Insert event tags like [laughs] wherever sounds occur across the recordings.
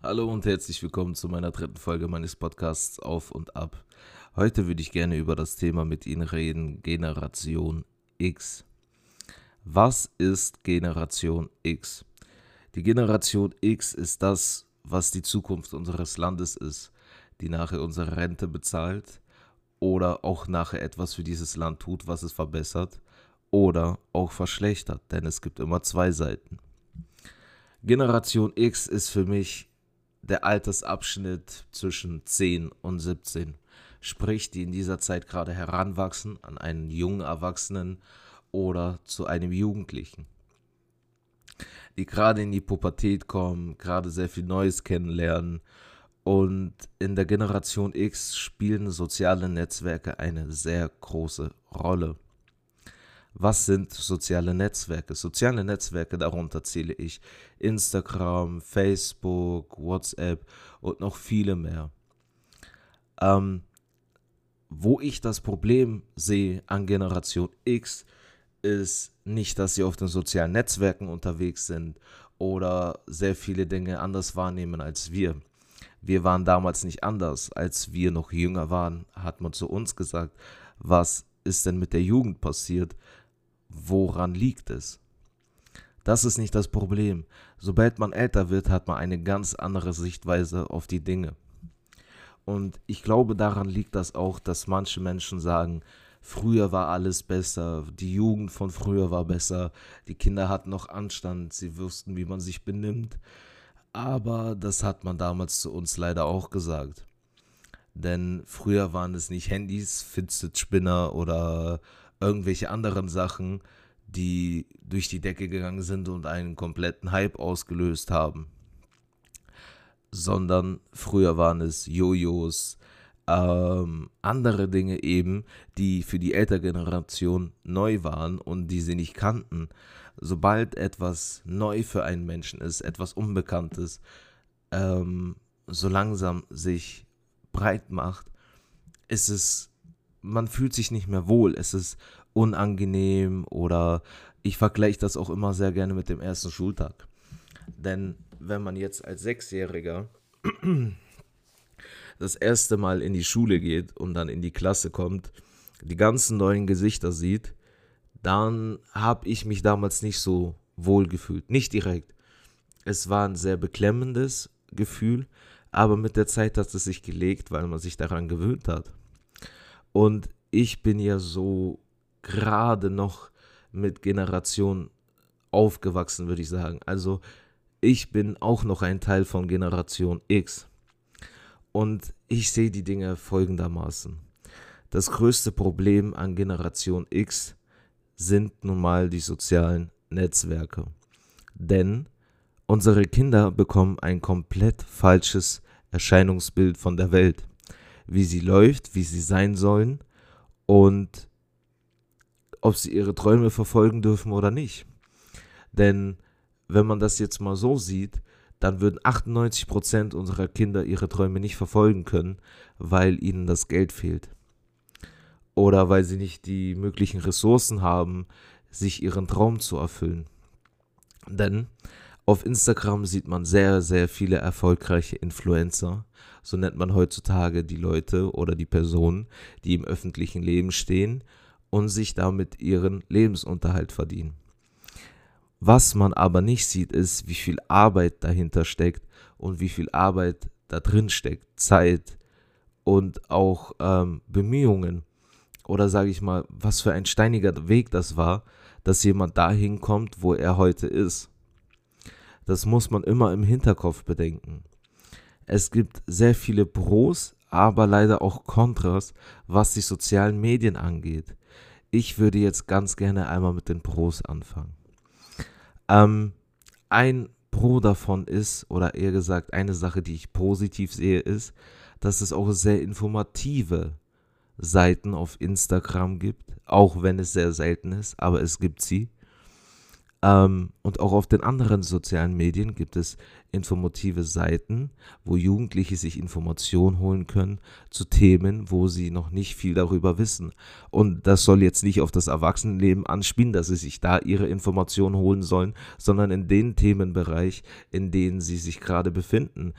Hallo und herzlich willkommen zu meiner dritten Folge meines Podcasts Auf und Ab. Heute würde ich gerne über das Thema mit Ihnen reden, Generation X. Was ist Generation X? Die Generation X ist das, was die Zukunft unseres Landes ist, die nachher unsere Rente bezahlt oder auch nachher etwas für dieses Land tut, was es verbessert oder auch verschlechtert, denn es gibt immer zwei Seiten. Generation X ist für mich der Altersabschnitt zwischen 10 und 17, sprich die in dieser Zeit gerade heranwachsen an einen jungen Erwachsenen oder zu einem Jugendlichen, die gerade in die Pubertät kommen, gerade sehr viel Neues kennenlernen und in der Generation X spielen soziale Netzwerke eine sehr große Rolle. Was sind soziale Netzwerke? Soziale Netzwerke, darunter zähle ich Instagram, Facebook, WhatsApp und noch viele mehr. Ähm, wo ich das Problem sehe an Generation X, ist nicht, dass sie auf den sozialen Netzwerken unterwegs sind oder sehr viele Dinge anders wahrnehmen als wir. Wir waren damals nicht anders. Als wir noch jünger waren, hat man zu uns gesagt, was ist denn mit der Jugend passiert? Woran liegt es? Das ist nicht das Problem. Sobald man älter wird, hat man eine ganz andere Sichtweise auf die Dinge. Und ich glaube, daran liegt das auch, dass manche Menschen sagen, früher war alles besser, die Jugend von früher war besser, die Kinder hatten noch Anstand, sie wussten, wie man sich benimmt. Aber das hat man damals zu uns leider auch gesagt. Denn früher waren es nicht Handys, Fidget-Spinner oder irgendwelche anderen Sachen, die durch die Decke gegangen sind und einen kompletten Hype ausgelöst haben. Sondern früher waren es Jojos, ähm, andere Dinge eben, die für die ältere Generation neu waren und die sie nicht kannten. Sobald etwas neu für einen Menschen ist, etwas Unbekanntes, ähm, so langsam sich breit macht, ist es man fühlt sich nicht mehr wohl, es ist unangenehm oder ich vergleiche das auch immer sehr gerne mit dem ersten Schultag. Denn wenn man jetzt als Sechsjähriger [clears throat] das erste Mal in die Schule geht und dann in die Klasse kommt, die ganzen neuen Gesichter sieht, dann habe ich mich damals nicht so wohl gefühlt. Nicht direkt. Es war ein sehr beklemmendes Gefühl, aber mit der Zeit hat es sich gelegt, weil man sich daran gewöhnt hat. Und ich bin ja so gerade noch mit Generation aufgewachsen, würde ich sagen. Also ich bin auch noch ein Teil von Generation X. Und ich sehe die Dinge folgendermaßen. Das größte Problem an Generation X sind nun mal die sozialen Netzwerke. Denn unsere Kinder bekommen ein komplett falsches Erscheinungsbild von der Welt wie sie läuft, wie sie sein sollen und ob sie ihre Träume verfolgen dürfen oder nicht. Denn wenn man das jetzt mal so sieht, dann würden 98% unserer Kinder ihre Träume nicht verfolgen können, weil ihnen das Geld fehlt. Oder weil sie nicht die möglichen Ressourcen haben, sich ihren Traum zu erfüllen. Denn auf Instagram sieht man sehr, sehr viele erfolgreiche Influencer. So nennt man heutzutage die Leute oder die Personen, die im öffentlichen Leben stehen und sich damit ihren Lebensunterhalt verdienen. Was man aber nicht sieht, ist, wie viel Arbeit dahinter steckt und wie viel Arbeit da drin steckt, Zeit und auch ähm, Bemühungen. Oder sage ich mal, was für ein steiniger Weg das war, dass jemand dahin kommt, wo er heute ist. Das muss man immer im Hinterkopf bedenken. Es gibt sehr viele Pros, aber leider auch Kontras, was die sozialen Medien angeht. Ich würde jetzt ganz gerne einmal mit den Pros anfangen. Ähm, ein Pro davon ist, oder eher gesagt, eine Sache, die ich positiv sehe, ist, dass es auch sehr informative Seiten auf Instagram gibt, auch wenn es sehr selten ist, aber es gibt sie. Ähm, und auch auf den anderen sozialen Medien gibt es informative Seiten, wo Jugendliche sich Informationen holen können zu Themen, wo sie noch nicht viel darüber wissen. Und das soll jetzt nicht auf das Erwachsenenleben anspielen, dass sie sich da ihre Informationen holen sollen, sondern in den Themenbereich, in denen sie sich gerade befinden,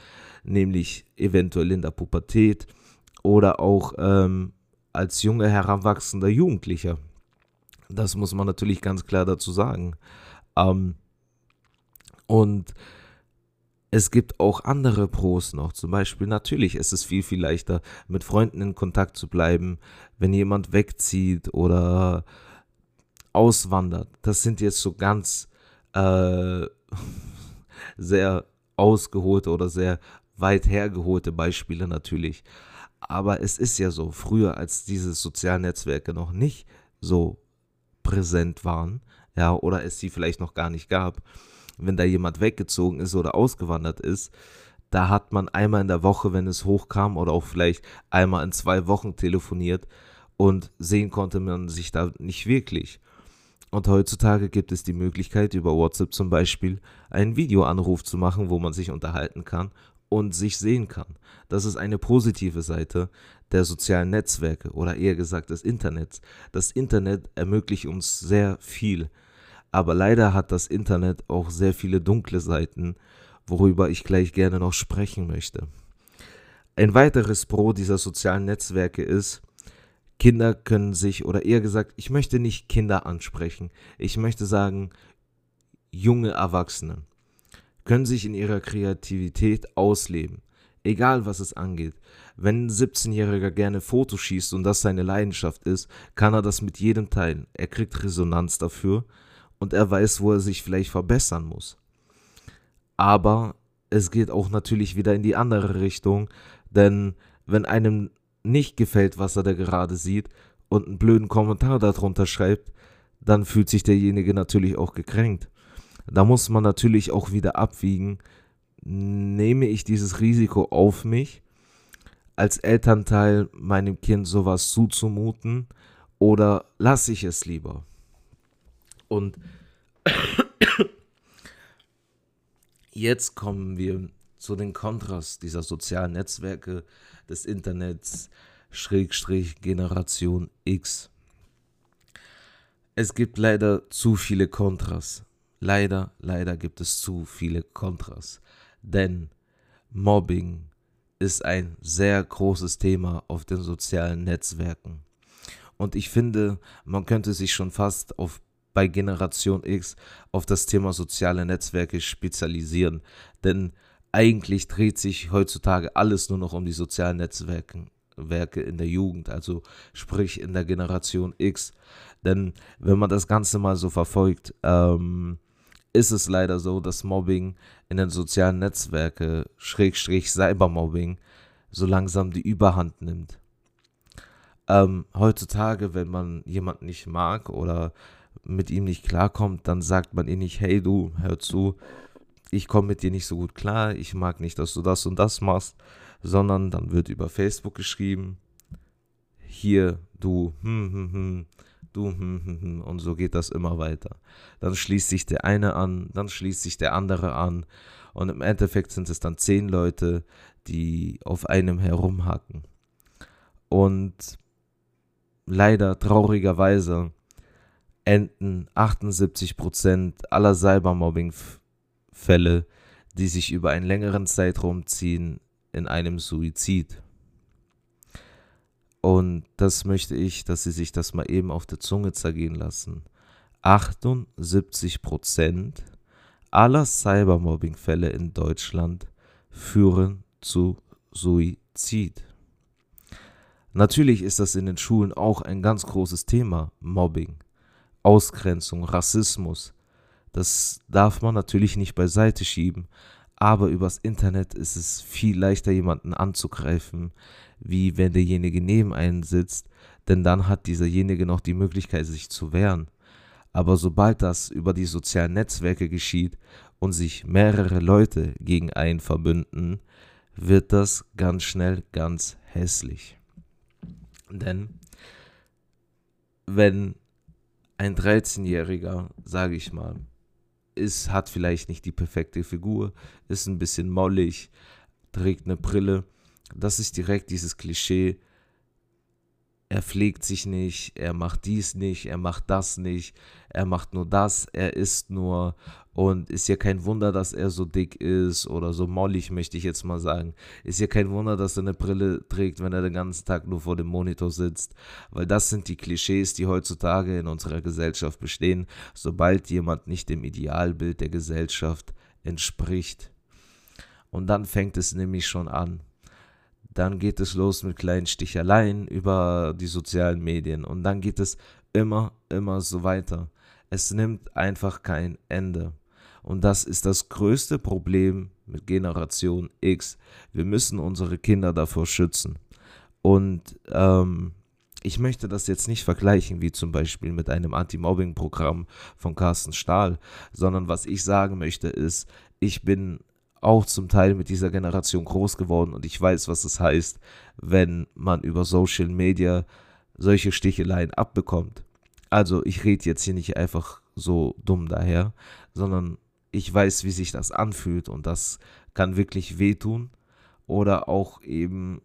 nämlich eventuell in der Pubertät oder auch ähm, als junger heranwachsender Jugendlicher. Das muss man natürlich ganz klar dazu sagen. Ähm, und es gibt auch andere Pros noch. Zum Beispiel, natürlich ist es viel, viel leichter, mit Freunden in Kontakt zu bleiben, wenn jemand wegzieht oder auswandert. Das sind jetzt so ganz äh, [laughs] sehr ausgeholte oder sehr weit hergeholte Beispiele natürlich. Aber es ist ja so, früher als diese sozialen Netzwerke noch nicht so präsent waren, ja, oder es sie vielleicht noch gar nicht gab, wenn da jemand weggezogen ist oder ausgewandert ist, da hat man einmal in der Woche, wenn es hochkam, oder auch vielleicht einmal in zwei Wochen telefoniert und sehen konnte man sich da nicht wirklich. Und heutzutage gibt es die Möglichkeit, über WhatsApp zum Beispiel einen Videoanruf zu machen, wo man sich unterhalten kann und sich sehen kann. Das ist eine positive Seite der sozialen Netzwerke oder eher gesagt des Internets. Das Internet ermöglicht uns sehr viel, aber leider hat das Internet auch sehr viele dunkle Seiten, worüber ich gleich gerne noch sprechen möchte. Ein weiteres Pro dieser sozialen Netzwerke ist, Kinder können sich, oder eher gesagt, ich möchte nicht Kinder ansprechen, ich möchte sagen, junge Erwachsene können sich in ihrer Kreativität ausleben, egal was es angeht. Wenn ein 17-Jähriger gerne Fotos schießt und das seine Leidenschaft ist, kann er das mit jedem teilen. Er kriegt Resonanz dafür und er weiß, wo er sich vielleicht verbessern muss. Aber es geht auch natürlich wieder in die andere Richtung, denn wenn einem nicht gefällt, was er da gerade sieht und einen blöden Kommentar darunter schreibt, dann fühlt sich derjenige natürlich auch gekränkt. Da muss man natürlich auch wieder abwiegen, nehme ich dieses Risiko auf mich, als Elternteil meinem Kind sowas zuzumuten oder lasse ich es lieber? Und jetzt kommen wir zu den Kontras dieser sozialen Netzwerke des Internets, Schrägstrich Generation X. Es gibt leider zu viele Kontras. Leider, leider gibt es zu viele Kontras. Denn Mobbing ist ein sehr großes Thema auf den sozialen Netzwerken. Und ich finde, man könnte sich schon fast auf bei Generation X auf das Thema soziale Netzwerke spezialisieren. Denn eigentlich dreht sich heutzutage alles nur noch um die sozialen Netzwerke Werke in der Jugend, also sprich in der Generation X. Denn wenn man das Ganze mal so verfolgt, ähm, ist es leider so, dass Mobbing in den sozialen Netzwerken, Schrägstrich Cybermobbing, so langsam die Überhand nimmt. Ähm, heutzutage, wenn man jemanden nicht mag oder mit ihm nicht klarkommt, dann sagt man ihm nicht, hey du, hör zu, ich komme mit dir nicht so gut klar, ich mag nicht, dass du das und das machst, sondern dann wird über Facebook geschrieben, hier, du, hm, hm, hm, du, hm, hm, hm, und so geht das immer weiter. Dann schließt sich der eine an, dann schließt sich der andere an und im Endeffekt sind es dann zehn Leute, die auf einem herumhacken. Und leider traurigerweise enden 78% aller Cybermobbing-Fälle, die sich über einen längeren Zeitraum ziehen, in einem Suizid. Und das möchte ich, dass Sie sich das mal eben auf der Zunge zergehen lassen. 78% aller Cybermobbing-Fälle in Deutschland führen zu Suizid. Natürlich ist das in den Schulen auch ein ganz großes Thema, Mobbing. Ausgrenzung, Rassismus. Das darf man natürlich nicht beiseite schieben, aber übers Internet ist es viel leichter, jemanden anzugreifen, wie wenn derjenige neben einen sitzt, denn dann hat dieserjenige noch die Möglichkeit, sich zu wehren. Aber sobald das über die sozialen Netzwerke geschieht und sich mehrere Leute gegen einen verbünden, wird das ganz schnell ganz hässlich. Denn wenn ein 13-Jähriger, sage ich mal, ist, hat vielleicht nicht die perfekte Figur, ist ein bisschen mollig, trägt eine Brille. Das ist direkt dieses Klischee, er pflegt sich nicht, er macht dies nicht, er macht das nicht, er macht nur das, er isst nur und ist ja kein Wunder, dass er so dick ist oder so mollig, möchte ich jetzt mal sagen. Ist ja kein Wunder, dass er eine Brille trägt, wenn er den ganzen Tag nur vor dem Monitor sitzt, weil das sind die Klischees, die heutzutage in unserer Gesellschaft bestehen, sobald jemand nicht dem Idealbild der Gesellschaft entspricht. Und dann fängt es nämlich schon an dann geht es los mit kleinen Sticheleien über die sozialen Medien und dann geht es immer, immer so weiter. Es nimmt einfach kein Ende. Und das ist das größte Problem mit Generation X. Wir müssen unsere Kinder davor schützen. Und ähm, ich möchte das jetzt nicht vergleichen wie zum Beispiel mit einem Anti-Mobbing-Programm von Carsten Stahl, sondern was ich sagen möchte ist, ich bin auch zum Teil mit dieser Generation groß geworden und ich weiß, was es heißt, wenn man über Social Media solche Sticheleien abbekommt. Also ich rede jetzt hier nicht einfach so dumm daher, sondern ich weiß, wie sich das anfühlt und das kann wirklich wehtun oder auch eben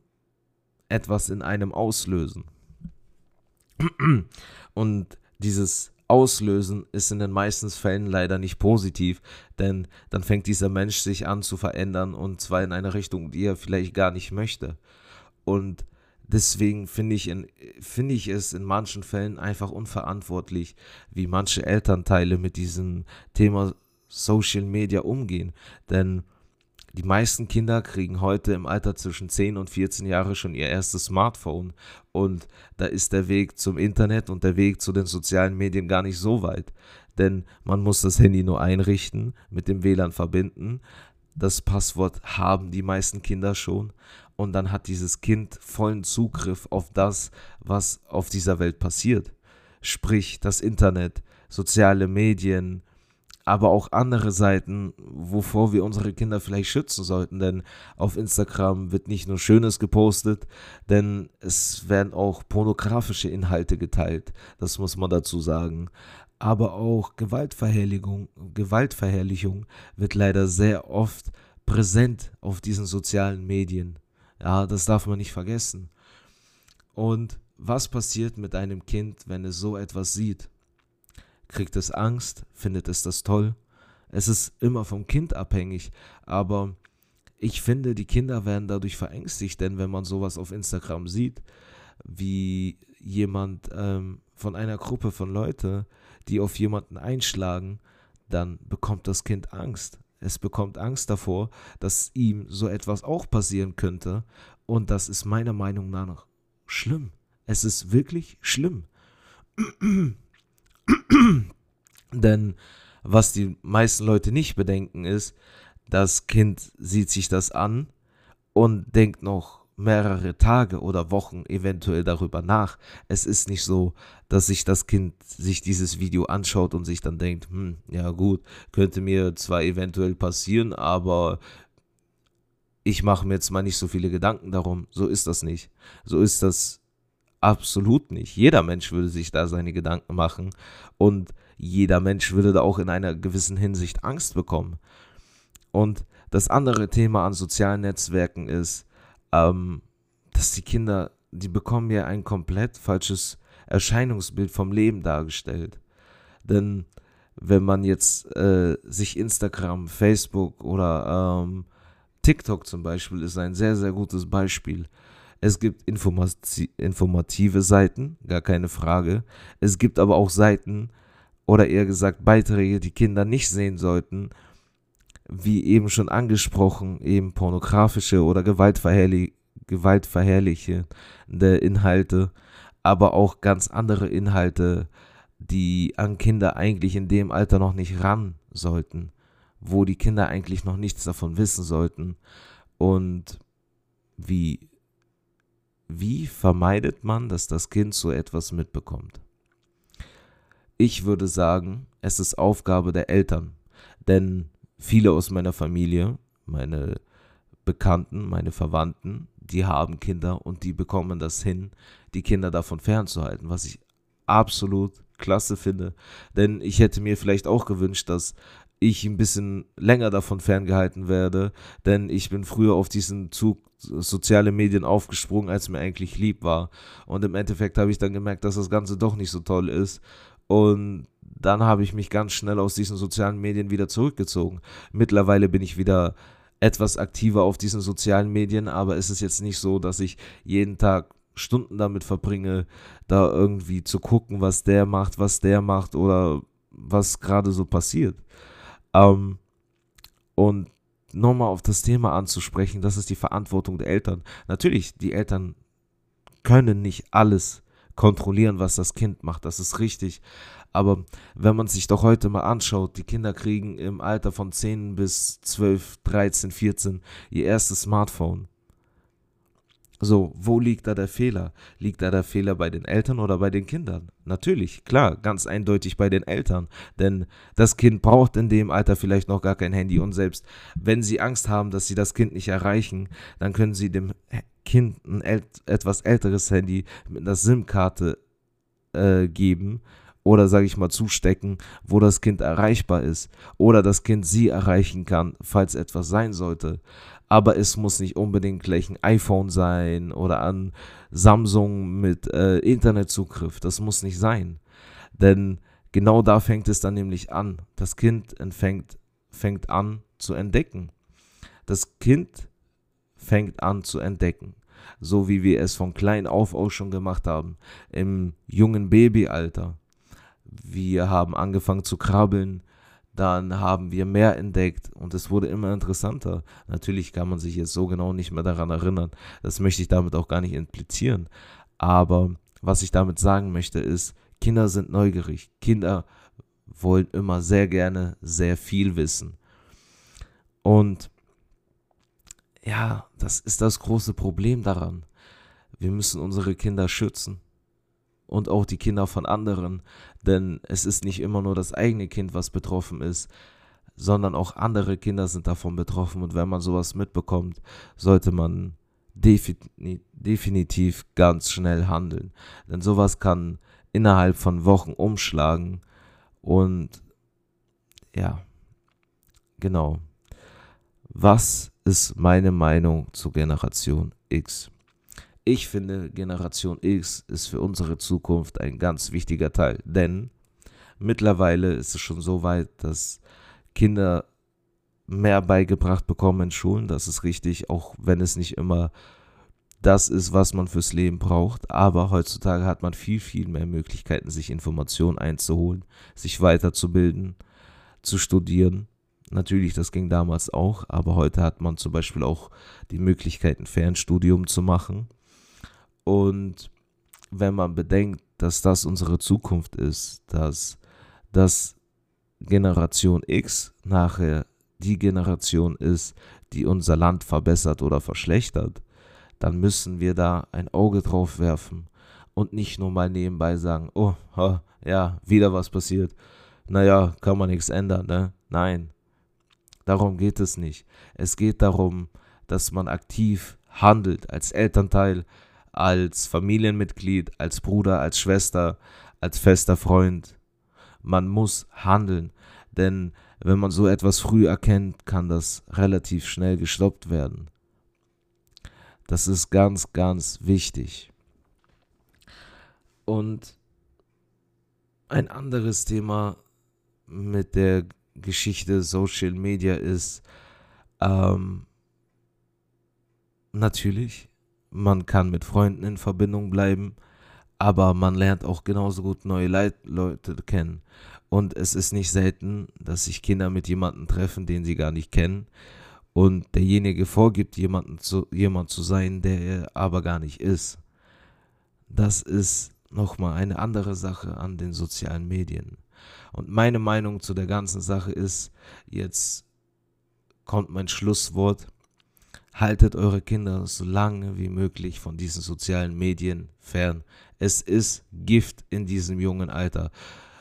etwas in einem auslösen. [clears throat] Und dieses auslösen, ist in den meisten Fällen leider nicht positiv, denn dann fängt dieser Mensch sich an zu verändern und zwar in eine Richtung, die er vielleicht gar nicht möchte. Und deswegen finde ich, find ich es in manchen Fällen einfach unverantwortlich, wie manche Elternteile mit diesem Thema Social Media umgehen. Denn die meisten Kinder kriegen heute im Alter zwischen 10 und 14 Jahre schon ihr erstes Smartphone und da ist der Weg zum Internet und der Weg zu den sozialen Medien gar nicht so weit. Denn man muss das Handy nur einrichten, mit dem WLAN verbinden. Das Passwort haben die meisten Kinder schon und dann hat dieses Kind vollen Zugriff auf das, was auf dieser Welt passiert. Sprich das Internet, soziale Medien, aber auch andere Seiten, wovor wir unsere Kinder vielleicht schützen sollten. Denn auf Instagram wird nicht nur Schönes gepostet, denn es werden auch pornografische Inhalte geteilt. Das muss man dazu sagen. Aber auch Gewaltverherrlichung, Gewaltverherrlichung wird leider sehr oft präsent auf diesen sozialen Medien. Ja, das darf man nicht vergessen. Und was passiert mit einem Kind, wenn es so etwas sieht? Kriegt es Angst? Findet es das toll? Es ist immer vom Kind abhängig, aber ich finde, die Kinder werden dadurch verängstigt, denn wenn man sowas auf Instagram sieht, wie jemand ähm, von einer Gruppe von Leuten, die auf jemanden einschlagen, dann bekommt das Kind Angst. Es bekommt Angst davor, dass ihm so etwas auch passieren könnte. Und das ist meiner Meinung nach schlimm. Es ist wirklich schlimm. [clears throat] [clears throat] Denn was die meisten Leute nicht bedenken ist, das Kind sieht sich das an und denkt noch mehrere Tage oder Wochen eventuell darüber nach. Es ist nicht so, dass sich das Kind sich dieses Video anschaut und sich dann denkt, hm, ja gut, könnte mir zwar eventuell passieren, aber ich mache mir jetzt mal nicht so viele Gedanken darum. So ist das nicht. So ist das absolut nicht. Jeder Mensch würde sich da seine Gedanken machen und jeder Mensch würde da auch in einer gewissen Hinsicht Angst bekommen. Und das andere Thema an sozialen Netzwerken ist, ähm, dass die Kinder, die bekommen ja ein komplett falsches Erscheinungsbild vom Leben dargestellt. Denn wenn man jetzt äh, sich Instagram, Facebook oder ähm, TikTok zum Beispiel ist ein sehr, sehr gutes Beispiel. Es gibt informative Seiten, gar keine Frage. Es gibt aber auch Seiten, oder eher gesagt Beiträge, die Kinder nicht sehen sollten, wie eben schon angesprochen, eben pornografische oder gewaltverherrlich gewaltverherrlichende Inhalte, aber auch ganz andere Inhalte, die an Kinder eigentlich in dem Alter noch nicht ran sollten, wo die Kinder eigentlich noch nichts davon wissen sollten. Und wie, wie vermeidet man, dass das Kind so etwas mitbekommt? Ich würde sagen, es ist Aufgabe der Eltern, denn viele aus meiner Familie, meine Bekannten, meine Verwandten, die haben Kinder und die bekommen das hin, die Kinder davon fernzuhalten, was ich absolut klasse finde. Denn ich hätte mir vielleicht auch gewünscht, dass ich ein bisschen länger davon ferngehalten werde, denn ich bin früher auf diesen Zug soziale Medien aufgesprungen, als mir eigentlich lieb war. Und im Endeffekt habe ich dann gemerkt, dass das Ganze doch nicht so toll ist. Und dann habe ich mich ganz schnell aus diesen sozialen Medien wieder zurückgezogen. Mittlerweile bin ich wieder etwas aktiver auf diesen sozialen Medien, aber es ist jetzt nicht so, dass ich jeden Tag Stunden damit verbringe, da irgendwie zu gucken, was der macht, was der macht oder was gerade so passiert. Ähm, und nochmal auf das Thema anzusprechen, das ist die Verantwortung der Eltern. Natürlich, die Eltern können nicht alles kontrollieren, was das Kind macht, das ist richtig. Aber wenn man sich doch heute mal anschaut, die Kinder kriegen im Alter von 10 bis 12, 13, 14 ihr erstes Smartphone. So, wo liegt da der Fehler? Liegt da der Fehler bei den Eltern oder bei den Kindern? Natürlich, klar, ganz eindeutig bei den Eltern. Denn das Kind braucht in dem Alter vielleicht noch gar kein Handy. Und selbst wenn sie Angst haben, dass sie das Kind nicht erreichen, dann können sie dem Kind ein etwas älteres Handy mit einer SIM-Karte äh, geben oder sage ich mal zustecken, wo das Kind erreichbar ist oder das Kind sie erreichen kann, falls etwas sein sollte aber es muss nicht unbedingt gleich ein iPhone sein oder ein Samsung mit äh, Internetzugriff. Das muss nicht sein. Denn genau da fängt es dann nämlich an. Das Kind fängt, fängt an zu entdecken. Das Kind fängt an zu entdecken. So wie wir es von klein auf auch schon gemacht haben. Im jungen Babyalter. Wir haben angefangen zu krabbeln, dann haben wir mehr entdeckt und es wurde immer interessanter. Natürlich kann man sich jetzt so genau nicht mehr daran erinnern. Das möchte ich damit auch gar nicht implizieren. Aber was ich damit sagen möchte ist, Kinder sind neugierig. Kinder wollen immer sehr gerne sehr viel wissen. Und ja, das ist das große Problem daran. Wir müssen unsere Kinder schützen und auch die Kinder von anderen. Denn es ist nicht immer nur das eigene Kind, was betroffen ist, sondern auch andere Kinder sind davon betroffen. Und wenn man sowas mitbekommt, sollte man definitiv ganz schnell handeln. Denn sowas kann innerhalb von Wochen umschlagen. Und ja, genau. Was ist meine Meinung zur Generation X? Ich finde, Generation X ist für unsere Zukunft ein ganz wichtiger Teil, denn mittlerweile ist es schon so weit, dass Kinder mehr beigebracht bekommen in Schulen. Das ist richtig, auch wenn es nicht immer das ist, was man fürs Leben braucht. Aber heutzutage hat man viel, viel mehr Möglichkeiten, sich Informationen einzuholen, sich weiterzubilden, zu studieren. Natürlich, das ging damals auch, aber heute hat man zum Beispiel auch die Möglichkeit, ein Fernstudium zu machen. Und wenn man bedenkt, dass das unsere Zukunft ist, dass das Generation X nachher die Generation ist, die unser Land verbessert oder verschlechtert, dann müssen wir da ein Auge drauf werfen und nicht nur mal nebenbei sagen, oh, ja, wieder was passiert. Naja, kann man nichts ändern, ne? Nein, darum geht es nicht. Es geht darum, dass man aktiv handelt als Elternteil, als Familienmitglied, als Bruder, als Schwester, als fester Freund. Man muss handeln, denn wenn man so etwas früh erkennt, kann das relativ schnell gestoppt werden. Das ist ganz, ganz wichtig. Und ein anderes Thema mit der Geschichte Social Media ist ähm, natürlich man kann mit Freunden in Verbindung bleiben, aber man lernt auch genauso gut neue Leit Leute kennen. Und es ist nicht selten, dass sich Kinder mit jemandem treffen, den sie gar nicht kennen. Und derjenige vorgibt, jemanden zu, jemand zu sein, der er aber gar nicht ist. Das ist nochmal eine andere Sache an den sozialen Medien. Und meine Meinung zu der ganzen Sache ist, jetzt kommt mein Schlusswort, haltet eure Kinder so lange wie möglich von diesen sozialen Medien fern. Es ist Gift in diesem jungen Alter.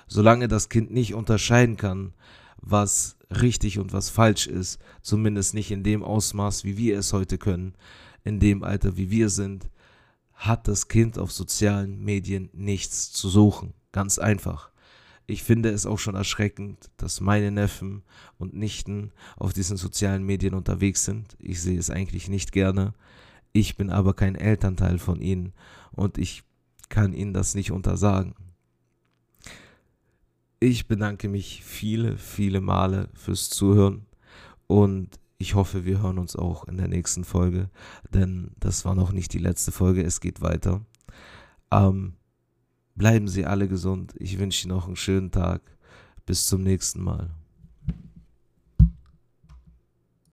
Solange das Kind nicht unterscheiden kann, was richtig und was falsch ist, zumindest nicht in dem Ausmaß, wie wir es heute können, in dem Alter, wie wir sind, hat das Kind auf sozialen Medien nichts zu suchen. Ganz einfach. Ich finde es auch schon erschreckend, dass meine Neffen und Nichten auf diesen sozialen Medien unterwegs sind. Ich sehe es eigentlich nicht gerne. Ich bin aber kein Elternteil von ihnen und ich kann ihnen das nicht untersagen. Ich bedanke mich viele, viele Male fürs Zuhören und ich hoffe, wir hören uns auch in der nächsten Folge, denn das war noch nicht die letzte Folge, es geht weiter. Ähm, bleiben Sie alle gesund. Ich wünsche Ihnen noch einen schönen Tag. Bis zum nächsten Mal.